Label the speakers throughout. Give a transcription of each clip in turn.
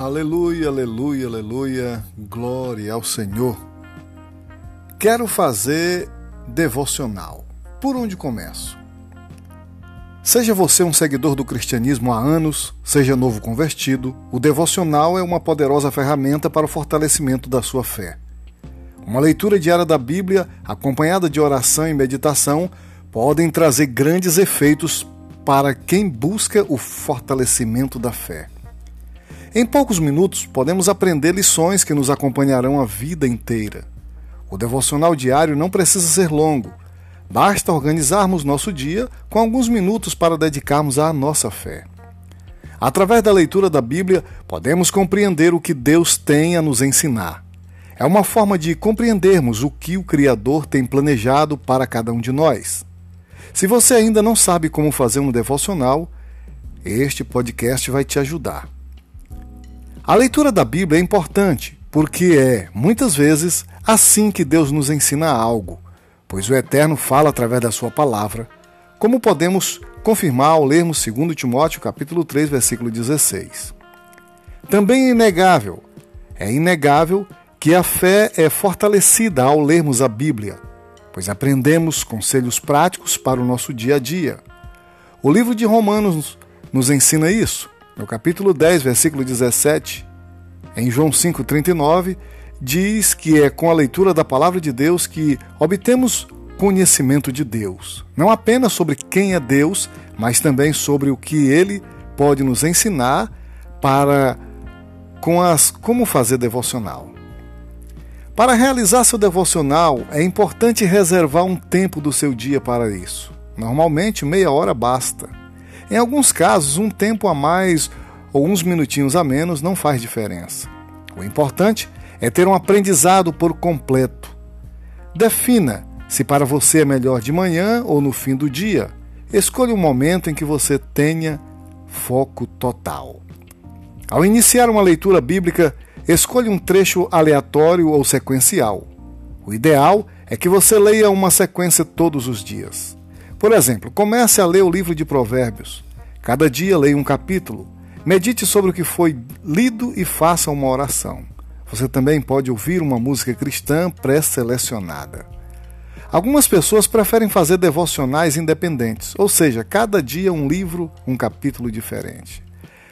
Speaker 1: Aleluia, aleluia, aleluia, glória ao Senhor. Quero fazer devocional. Por onde começo? Seja você um seguidor do cristianismo há anos, seja novo convertido, o devocional é uma poderosa ferramenta para o fortalecimento da sua fé. Uma leitura diária da Bíblia, acompanhada de oração e meditação, podem trazer grandes efeitos para quem busca o fortalecimento da fé. Em poucos minutos, podemos aprender lições que nos acompanharão a vida inteira. O devocional diário não precisa ser longo. Basta organizarmos nosso dia com alguns minutos para dedicarmos à nossa fé. Através da leitura da Bíblia, podemos compreender o que Deus tem a nos ensinar. É uma forma de compreendermos o que o Criador tem planejado para cada um de nós. Se você ainda não sabe como fazer um devocional, este podcast vai te ajudar. A leitura da Bíblia é importante porque é, muitas vezes, assim que Deus nos ensina algo, pois o Eterno fala através da sua palavra, como podemos confirmar ao lermos 2 Timóteo capítulo 3, versículo 16. Também é inegável, é inegável que a fé é fortalecida ao lermos a Bíblia, pois aprendemos conselhos práticos para o nosso dia a dia. O livro de Romanos nos ensina isso. No capítulo 10, versículo 17, em João 5,39, diz que é com a leitura da palavra de Deus que obtemos conhecimento de Deus. Não apenas sobre quem é Deus, mas também sobre o que ele pode nos ensinar para com as como fazer devocional. Para realizar seu devocional, é importante reservar um tempo do seu dia para isso. Normalmente, meia hora basta. Em alguns casos, um tempo a mais ou uns minutinhos a menos não faz diferença. O importante é ter um aprendizado por completo. Defina se para você é melhor de manhã ou no fim do dia. Escolha um momento em que você tenha foco total. Ao iniciar uma leitura bíblica, escolha um trecho aleatório ou sequencial. O ideal é que você leia uma sequência todos os dias. Por exemplo, comece a ler o livro de Provérbios. Cada dia leia um capítulo. Medite sobre o que foi lido e faça uma oração. Você também pode ouvir uma música cristã pré-selecionada. Algumas pessoas preferem fazer devocionais independentes, ou seja, cada dia um livro, um capítulo diferente.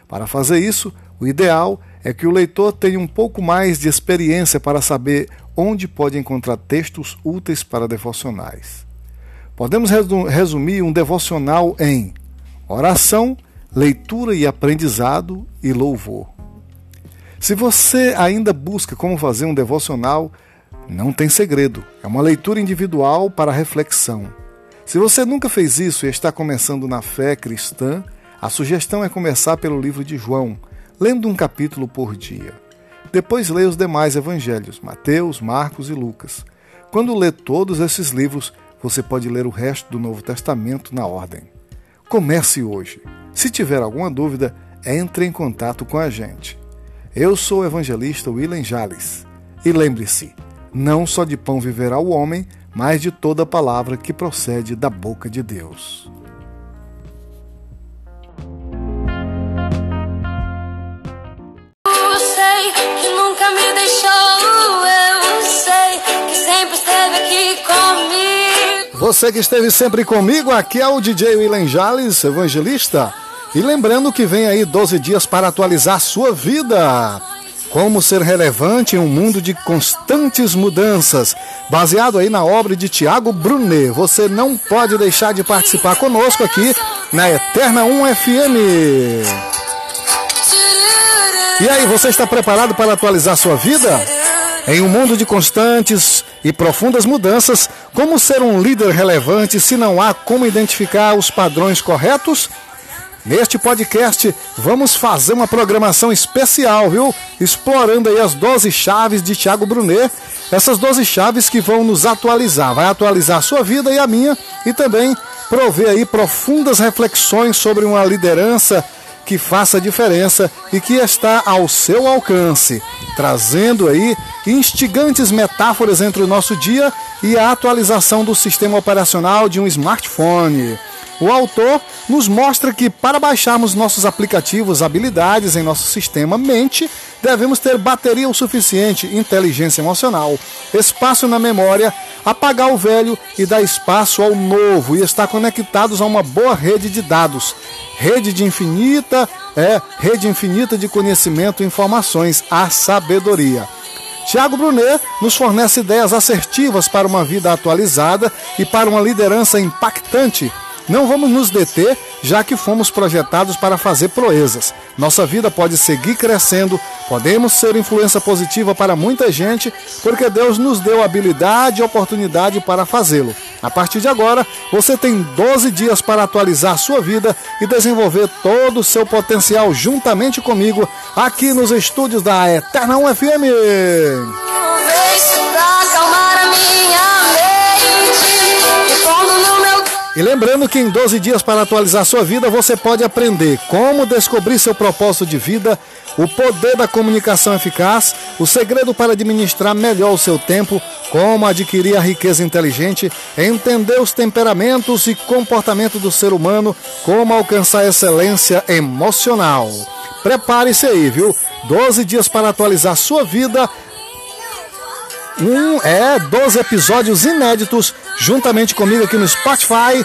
Speaker 1: Para fazer isso, o ideal é que o leitor tenha um pouco mais de experiência para saber onde pode encontrar textos úteis para devocionais. Podemos resumir um devocional em oração, leitura e aprendizado e louvor. Se você ainda busca como fazer um devocional, não tem segredo. É uma leitura individual para reflexão. Se você nunca fez isso e está começando na fé cristã, a sugestão é começar pelo livro de João, lendo um capítulo por dia. Depois leia os demais evangelhos, Mateus, Marcos e Lucas. Quando lê todos esses livros, você pode ler o resto do Novo Testamento na ordem. Comece hoje. Se tiver alguma dúvida, entre em contato com a gente. Eu sou o evangelista William Jales. E lembre-se, não só de pão viverá o homem, mas de toda palavra que procede da boca de Deus. Você que esteve sempre comigo, aqui é o DJ William Jales, evangelista. E lembrando que vem aí 12 dias para atualizar sua vida. Como ser relevante em um mundo de constantes mudanças. Baseado aí na obra de Tiago Brunet. Você não pode deixar de participar conosco aqui na Eterna 1 FM. E aí, você está preparado para atualizar sua vida? Em um mundo de constantes e profundas mudanças, como ser um líder relevante se não há como identificar os padrões corretos? Neste podcast, vamos fazer uma programação especial, viu? Explorando aí as 12 chaves de Tiago Brunet. Essas 12 chaves que vão nos atualizar. Vai atualizar a sua vida e a minha e também prover aí profundas reflexões sobre uma liderança que faça diferença e que está ao seu alcance, trazendo aí instigantes metáforas entre o nosso dia e a atualização do sistema operacional de um smartphone. O autor nos mostra que para baixarmos nossos aplicativos, habilidades em nosso sistema mente, devemos ter bateria o suficiente, inteligência emocional, espaço na memória, apagar o velho e dar espaço ao novo e estar conectados a uma boa rede de dados. Rede de infinita, é, rede infinita de conhecimento e informações, a sabedoria. Tiago Brunet nos fornece ideias assertivas para uma vida atualizada e para uma liderança impactante não vamos nos deter, já que fomos projetados para fazer proezas. Nossa vida pode seguir crescendo, podemos ser influência positiva para muita gente, porque Deus nos deu habilidade e oportunidade para fazê-lo. A partir de agora, você tem 12 dias para atualizar sua vida e desenvolver todo o seu potencial juntamente comigo aqui nos estúdios da Eterna 1 FM. E lembrando que em 12 dias para atualizar sua vida, você pode aprender como descobrir seu propósito de vida, o poder da comunicação eficaz, o segredo para administrar melhor o seu tempo, como adquirir a riqueza inteligente, entender os temperamentos e comportamento do ser humano, como alcançar excelência emocional. Prepare-se aí, viu? 12 dias para atualizar sua vida um, é, 12 episódios inéditos, juntamente comigo aqui no Spotify,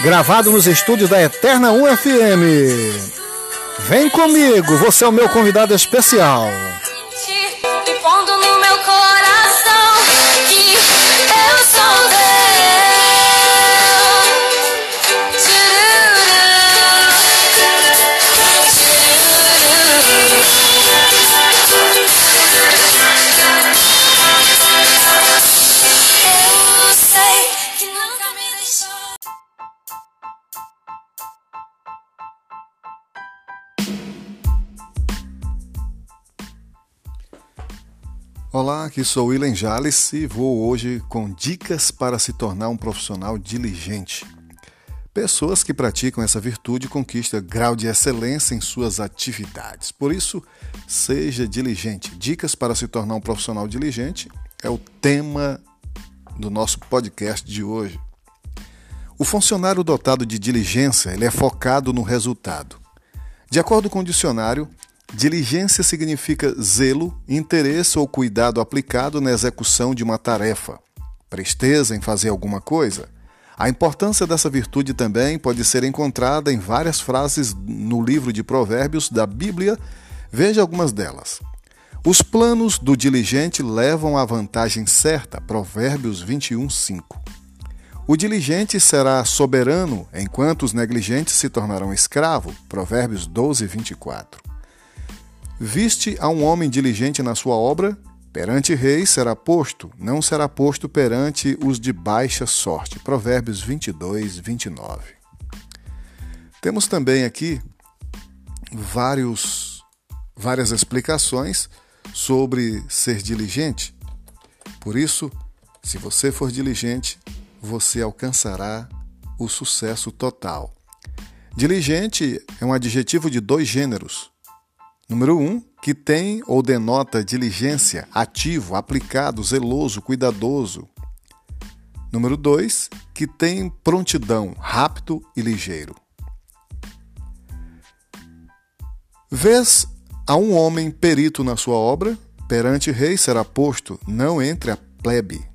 Speaker 1: gravado nos estúdios da Eterna 1 FM. Vem comigo, você é o meu convidado especial. Olá, aqui sou William Jales e vou hoje com dicas para se tornar um profissional diligente. Pessoas que praticam essa virtude conquistam grau de excelência em suas atividades. Por isso, seja diligente. Dicas para se tornar um profissional diligente é o tema do nosso podcast de hoje. O funcionário dotado de diligência ele é focado no resultado. De acordo com o dicionário, Diligência significa zelo, interesse ou cuidado aplicado na execução de uma tarefa, presteza em fazer alguma coisa. A importância dessa virtude também pode ser encontrada em várias frases no livro de Provérbios da Bíblia. Veja algumas delas. Os planos do diligente levam à vantagem certa. Provérbios 21, 5. O diligente será soberano, enquanto os negligentes se tornarão escravo. Provérbios 12, 24. Viste a um homem diligente na sua obra, perante reis será posto, não será posto perante os de baixa sorte. Provérbios 22, 29. Temos também aqui vários, várias explicações sobre ser diligente. Por isso, se você for diligente, você alcançará o sucesso total. Diligente é um adjetivo de dois gêneros, Número 1, um, que tem ou denota diligência, ativo, aplicado, zeloso, cuidadoso. Número 2, que tem prontidão, rápido e ligeiro. Vês a um homem perito na sua obra, perante rei será posto, não entre a plebe.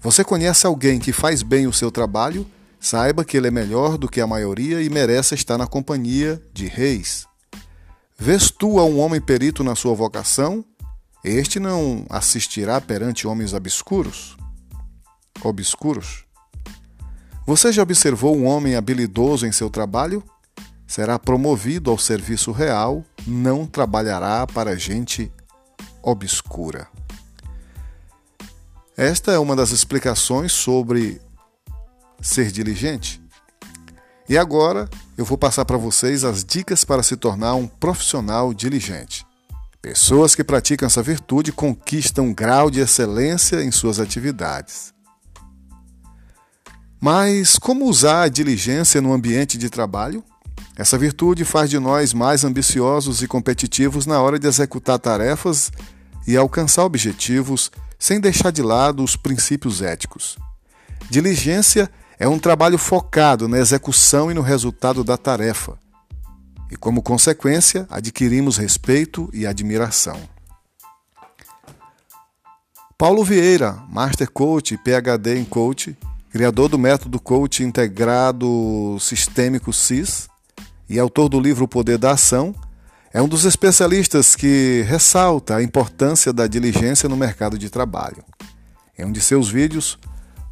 Speaker 1: Você conhece alguém que faz bem o seu trabalho? Saiba que ele é melhor do que a maioria e merece estar na companhia de reis. Vês tu a um homem perito na sua vocação? Este não assistirá perante homens obscuros? Obscuros? Você já observou um homem habilidoso em seu trabalho? Será promovido ao serviço real, não trabalhará para gente obscura. Esta é uma das explicações sobre ser diligente. E agora eu vou passar para vocês as dicas para se tornar um profissional diligente. Pessoas que praticam essa virtude conquistam um grau de excelência em suas atividades. Mas como usar a diligência no ambiente de trabalho? Essa virtude faz de nós mais ambiciosos e competitivos na hora de executar tarefas e alcançar objetivos sem deixar de lado os princípios éticos. Diligência é um trabalho focado na execução e no resultado da tarefa. E como consequência, adquirimos respeito e admiração. Paulo Vieira, Master Coach e PhD em Coach, criador do método Coach Integrado Sistêmico CIS e autor do livro O Poder da Ação, é um dos especialistas que ressalta a importância da diligência no mercado de trabalho. Em um de seus vídeos,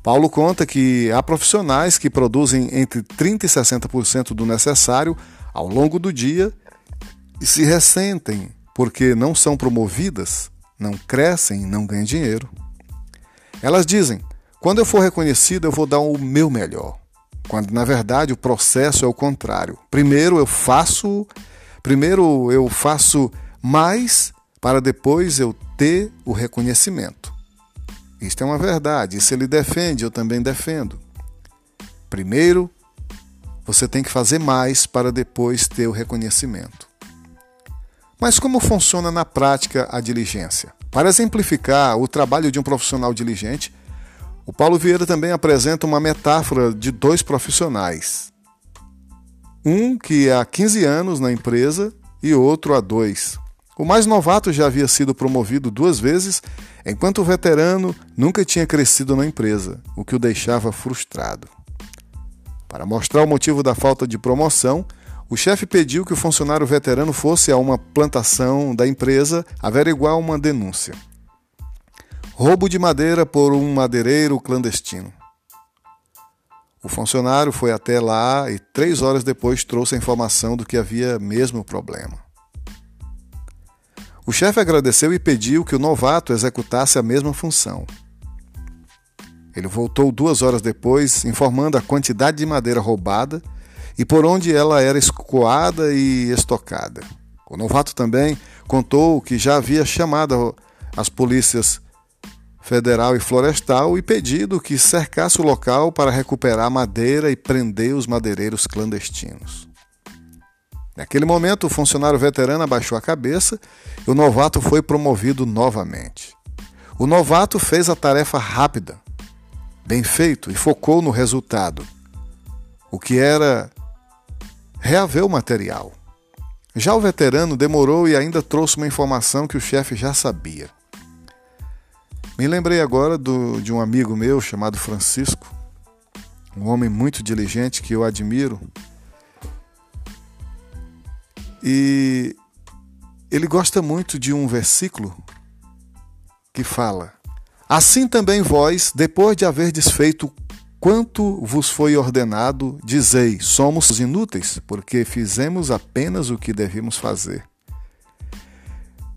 Speaker 1: Paulo conta que há profissionais que produzem entre 30% e 60% do necessário ao longo do dia e se ressentem porque não são promovidas não crescem, não ganham dinheiro. Elas dizem: quando eu for reconhecido, eu vou dar o meu melhor. Quando na verdade o processo é o contrário. Primeiro eu faço, primeiro eu faço mais para depois eu ter o reconhecimento. Isto é uma verdade. Se ele defende, eu também defendo. Primeiro, você tem que fazer mais para depois ter o reconhecimento. Mas como funciona na prática a diligência? Para exemplificar o trabalho de um profissional diligente, o Paulo Vieira também apresenta uma metáfora de dois profissionais. Um que há 15 anos na empresa e outro há dois. O mais novato já havia sido promovido duas vezes, enquanto o veterano nunca tinha crescido na empresa, o que o deixava frustrado. Para mostrar o motivo da falta de promoção, o chefe pediu que o funcionário veterano fosse a uma plantação da empresa averiguar uma denúncia. Roubo de madeira por um madeireiro clandestino. O funcionário foi até lá e três horas depois trouxe a informação do que havia mesmo problema. O chefe agradeceu e pediu que o novato executasse a mesma função. Ele voltou duas horas depois, informando a quantidade de madeira roubada e por onde ela era escoada e estocada. O novato também contou que já havia chamado as polícias federal e florestal e pedido que cercasse o local para recuperar madeira e prender os madeireiros clandestinos. Naquele momento, o funcionário veterano abaixou a cabeça e o novato foi promovido novamente. O novato fez a tarefa rápida, bem feito e focou no resultado, o que era reaver o material. Já o veterano demorou e ainda trouxe uma informação que o chefe já sabia. Me lembrei agora do, de um amigo meu chamado Francisco, um homem muito diligente que eu admiro. E ele gosta muito de um versículo que fala: Assim também vós, depois de haver desfeito Quanto vos foi ordenado, dizei: somos inúteis, porque fizemos apenas o que devíamos fazer.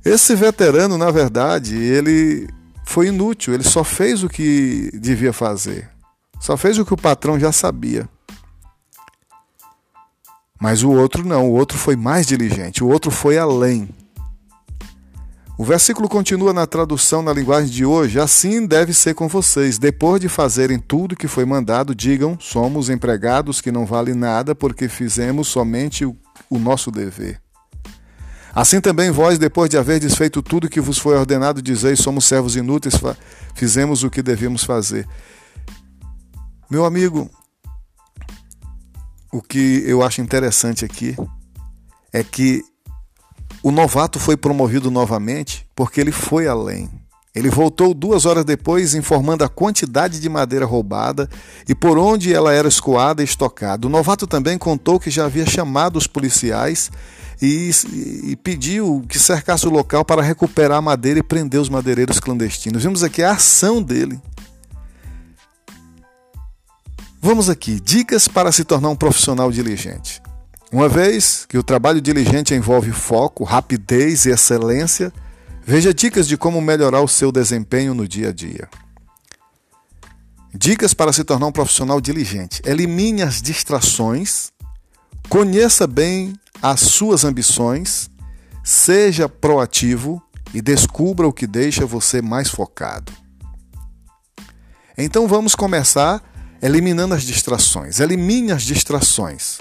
Speaker 1: Esse veterano, na verdade, ele foi inútil, ele só fez o que devia fazer. Só fez o que o patrão já sabia. Mas o outro não, o outro foi mais diligente, o outro foi além. O versículo continua na tradução na linguagem de hoje: Assim deve ser com vocês. Depois de fazerem tudo que foi mandado, digam: Somos empregados que não vale nada porque fizemos somente o, nosso dever. Assim também vós, depois de haver desfeito tudo que vos foi ordenado, dizeis: Somos servos inúteis, fizemos o que devíamos fazer. Meu amigo, o que eu acho interessante aqui é que o novato foi promovido novamente porque ele foi além. Ele voltou duas horas depois informando a quantidade de madeira roubada e por onde ela era escoada e estocada. O novato também contou que já havia chamado os policiais e, e, pediu que cercasse o local para recuperar a madeira e prender os madeireiros clandestinos. Vimos aqui a ação dele. Vamos aqui, dicas para se tornar um profissional diligente. Uma vez que o trabalho diligente envolve foco, rapidez e excelência, veja dicas de como melhorar o seu desempenho no dia a dia. Dicas para se tornar um profissional diligente. Elimine as distrações, conheça bem as suas ambições, seja proativo e descubra o que deixa você mais focado. Então vamos começar eliminando as distrações. Elimine as distrações.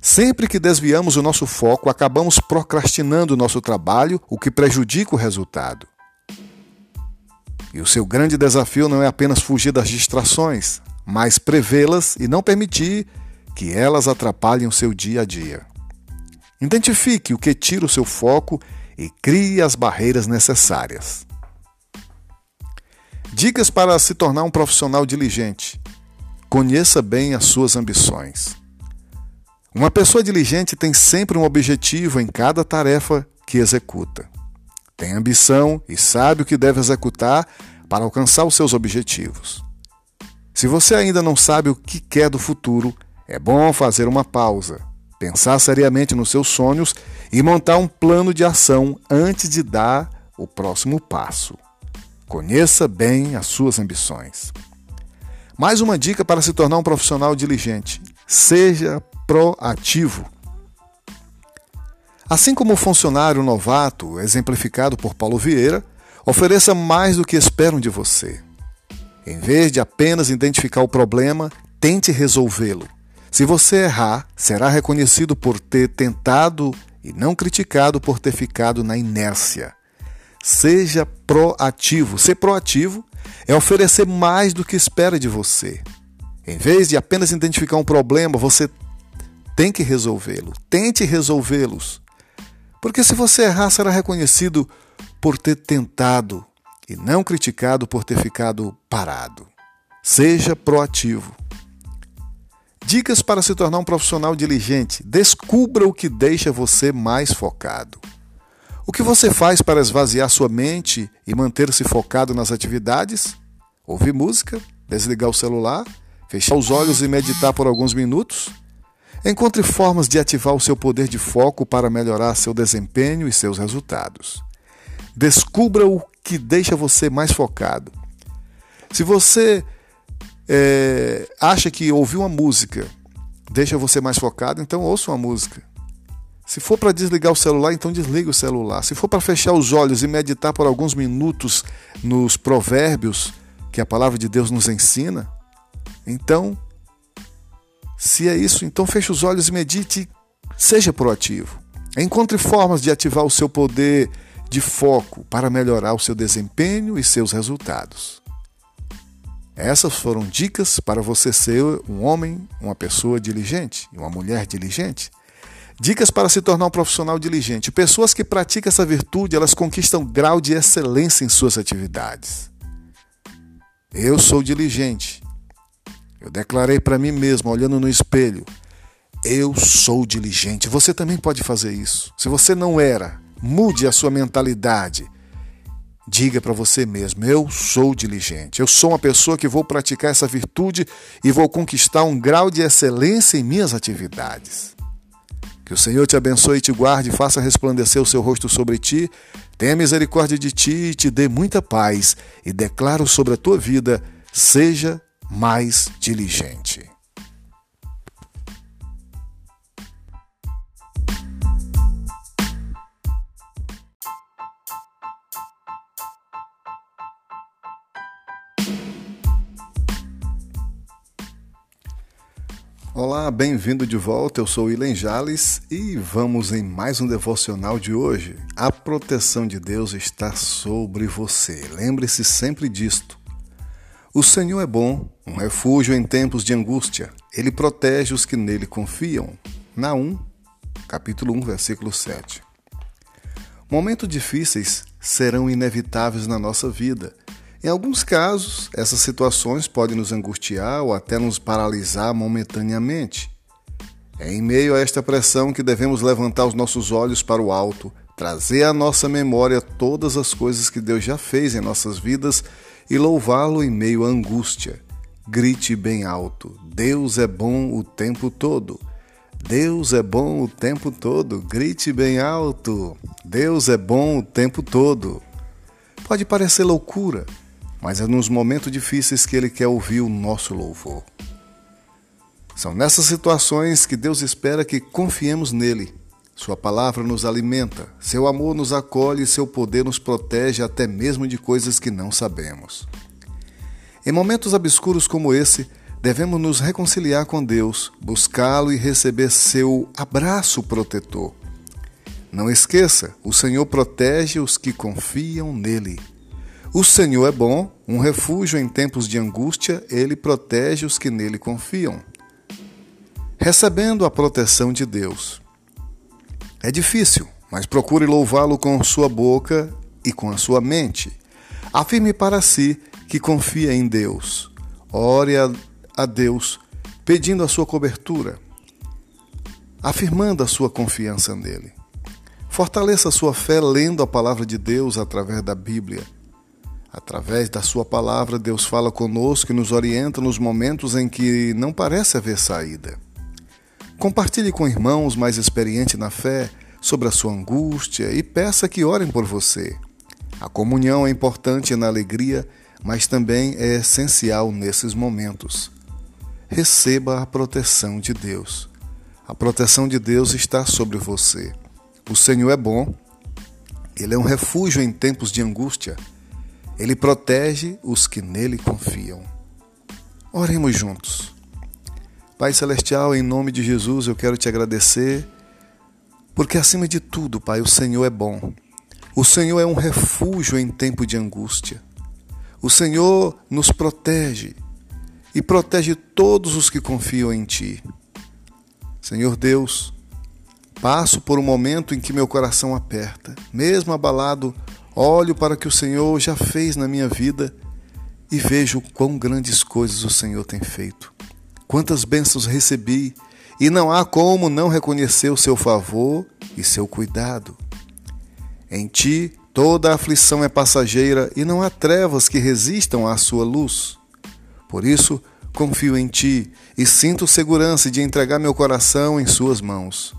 Speaker 1: Sempre que desviamos o nosso foco, acabamos procrastinando o nosso trabalho, o que prejudica o resultado. E o seu grande desafio não é apenas fugir das distrações, mas prevê-las e não permitir que elas atrapalhem o seu dia a dia. Identifique o que tira o seu foco e crie as barreiras necessárias. Dicas para se tornar um profissional diligente. Conheça bem as suas ambições. Uma pessoa diligente tem sempre um objetivo em cada tarefa que executa. Tem ambição e sabe o que deve executar para alcançar os seus objetivos. Se você ainda não sabe o que quer do futuro, é bom fazer uma pausa, pensar seriamente nos seus sonhos e montar um plano de ação antes de dar o próximo passo. Conheça bem as suas ambições. Mais uma dica para se tornar um profissional diligente: seja proativo. Assim como o funcionário novato, exemplificado por Paulo Vieira, ofereça mais do que esperam de você. Em vez de apenas identificar o problema, tente resolvê-lo. Se você errar, será reconhecido por ter tentado e não criticado por ter ficado na inércia. Seja proativo. Ser proativo é oferecer mais do que espera de você. Em vez de apenas identificar um problema, você tem que resolvê-lo. Tente resolvê-los. Porque se você errar, será reconhecido por ter tentado e não criticado por ter ficado parado. Seja proativo. Dicas para se tornar um profissional diligente. Descubra o que deixa você mais focado. O que você faz para esvaziar sua mente e manter-se focado nas atividades? Ouvir música, desligar o celular, fechar os olhos e meditar por alguns minutos? Encontre formas de ativar o seu poder de foco para melhorar seu desempenho e seus resultados. Descubra o que deixa você mais focado. Se você é, acha que ouvir uma música deixa você mais focado, então ouça uma música. Se for para desligar o celular, então desligue o celular. Se for para fechar os olhos e meditar por alguns minutos nos provérbios que a palavra de Deus nos ensina, então, se é isso, então feche os olhos e medite, seja proativo. Encontre formas de ativar o seu poder de foco para melhorar o seu desempenho e seus resultados. Essas foram dicas para você ser um homem, uma pessoa diligente uma mulher diligente. Dicas para se tornar um profissional diligente. Pessoas que praticam essa virtude, elas conquistam grau de excelência em suas atividades. Eu sou diligente. Eu declarei para mim mesmo, olhando no espelho, eu sou diligente. Você também pode fazer isso. Se você não era, Mude a sua mentalidade. Diga para você mesmo: eu sou diligente, eu sou uma pessoa que vou praticar essa virtude e vou conquistar um grau de excelência em minhas atividades. Que o Senhor te abençoe e te guarde, faça resplandecer o seu rosto sobre ti, tenha misericórdia de ti e te dê muita paz, e declaro sobre a tua vida: seja mais diligente. Olá, bem-vindo de volta. Eu sou Ilen Jales e vamos em mais um devocional de hoje. A proteção de Deus está sobre você. Lembre-se sempre disto. O Senhor é bom, um refúgio em tempos de angústia. Ele protege os que nele confiam. Naum, capítulo 1, versículo 7. Momentos difíceis serão inevitáveis na nossa vida em alguns casos, essas situações podem nos angustiar ou até nos paralisar momentaneamente. É em meio a esta pressão que devemos levantar os nossos olhos para o alto, trazer à nossa memória todas as coisas que Deus já fez em nossas vidas e louvá-lo em meio à angústia. Grite bem alto: Deus é bom o tempo todo. Deus é bom o tempo todo. Grite bem alto: Deus é bom o tempo todo. Pode parecer loucura, mas é nos momentos difíceis que Ele quer ouvir o nosso louvor. São nessas situações que Deus espera que confiemos nele. Sua palavra nos alimenta, seu amor nos acolhe e seu poder nos protege até mesmo de coisas que não sabemos. Em momentos obscuros como esse, devemos nos reconciliar com Deus, buscá-lo e receber seu abraço protetor. Não esqueça, o Senhor protege os que confiam nele. O Senhor é bom, um refúgio em tempos de angústia, ele protege os que nele confiam. Recebendo a proteção de Deus. É difícil, mas procure louvá-lo com sua boca e com a sua mente. Afirme para si que confia em Deus. Ore a, a Deus pedindo a sua cobertura, afirmando a sua confiança nele. Fortaleça a sua fé lendo a palavra de Deus através da Bíblia. Através da sua palavra, Deus fala conosco e nos orienta nos momentos em que não parece haver saída. Compartilhe com irmãos mais experientes na fé sobre a sua angústia e peça que orem por você. A comunhão é importante na alegria, mas também é essencial nesses momentos. Receba a proteção de Deus. A proteção de Deus está sobre você. O Senhor é bom, Ele é um refúgio em tempos de angústia. Ele protege os que nele confiam. Oremos juntos. Pai Celestial, em nome de Jesus, eu quero te agradecer porque acima de tudo, Pai, o Senhor é bom. O Senhor é um refúgio em tempo de angústia. O Senhor nos protege e protege todos os que confiam em Ti. Senhor Deus, passo por um momento em que meu coração aperta. Mesmo abalado, olho para o que o Senhor já fez na minha vida e vejo quão grandes coisas o Senhor tem feito. Quantas bênçãos recebi e não há como não reconhecer o seu favor e seu cuidado. Em ti toda aflição é passageira e não há trevas que resistam à sua luz. Por isso, confio em ti e sinto segurança de entregar meu coração em suas mãos.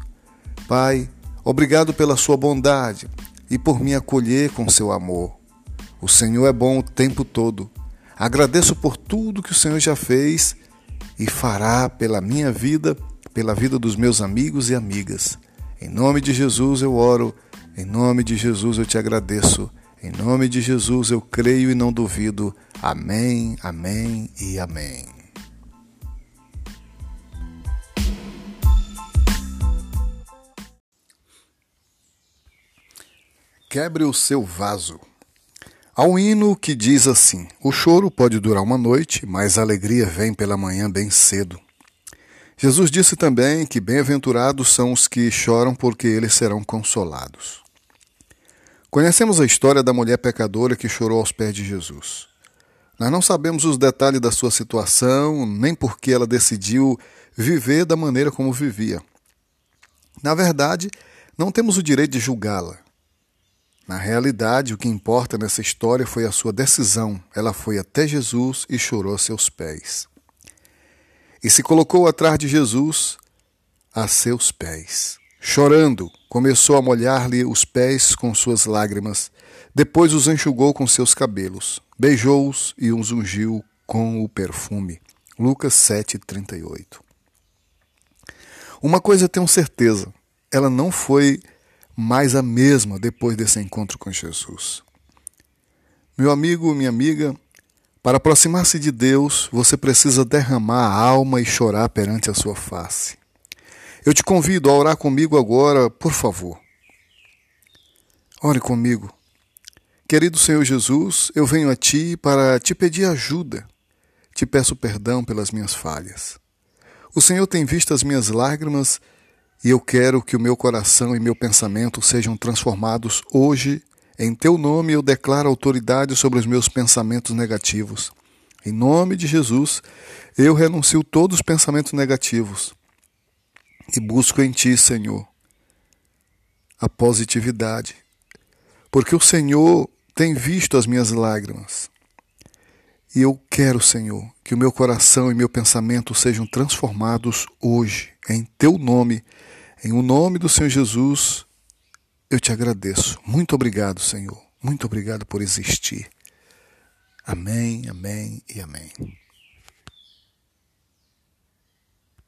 Speaker 1: Pai, obrigado pela sua bondade e por me acolher com seu amor. O Senhor é bom o tempo todo. Agradeço por tudo que o Senhor já fez e fará pela minha vida pela vida dos meus amigos e amigas. Em nome de Jesus eu oro, em nome de Jesus eu te agradeço, em nome de Jesus eu creio e não duvido. Amém, amém e amém. Quebre o seu vaso. Há um hino que diz assim: O choro pode durar uma noite, mas a alegria vem pela manhã bem cedo. Jesus disse também que bem-aventurados são os que choram, porque eles serão consolados. Conhecemos a história da mulher pecadora que chorou aos pés de Jesus. Nós não sabemos os detalhes da sua situação, nem por que ela decidiu viver da maneira como vivia. Na verdade, não temos o direito de julgá-la. Na realidade, o que importa nessa história foi a sua decisão. Ela foi até Jesus e chorou a seus pés e se colocou atrás de Jesus a seus pés. Chorando, começou a molhar-lhe os pés com suas lágrimas, depois os enxugou com seus cabelos, beijou-os e os ungiu com o perfume. Lucas 7:38. Uma coisa tenho certeza, ela não foi mais a mesma depois desse encontro com Jesus. Meu amigo, minha amiga, para aproximar-se de Deus, você precisa derramar a alma e chorar perante a sua face. Eu te convido a orar comigo agora, por favor. Ore comigo. Querido Senhor Jesus, eu venho a Ti para te pedir ajuda. Te peço perdão pelas minhas falhas. O Senhor tem visto as minhas lágrimas e eu quero que o meu coração e meu pensamento sejam transformados hoje em teu nome eu declaro autoridade sobre os meus pensamentos negativos. Em nome de Jesus, eu renuncio todos os pensamentos negativos e busco em ti, Senhor, a positividade. Porque o Senhor tem visto as minhas lágrimas. E eu quero, Senhor, que o meu coração e meu pensamento sejam transformados hoje, em teu nome, em o nome do Senhor Jesus eu te agradeço. Muito obrigado, Senhor. Muito obrigado por existir. Amém, amém e amém.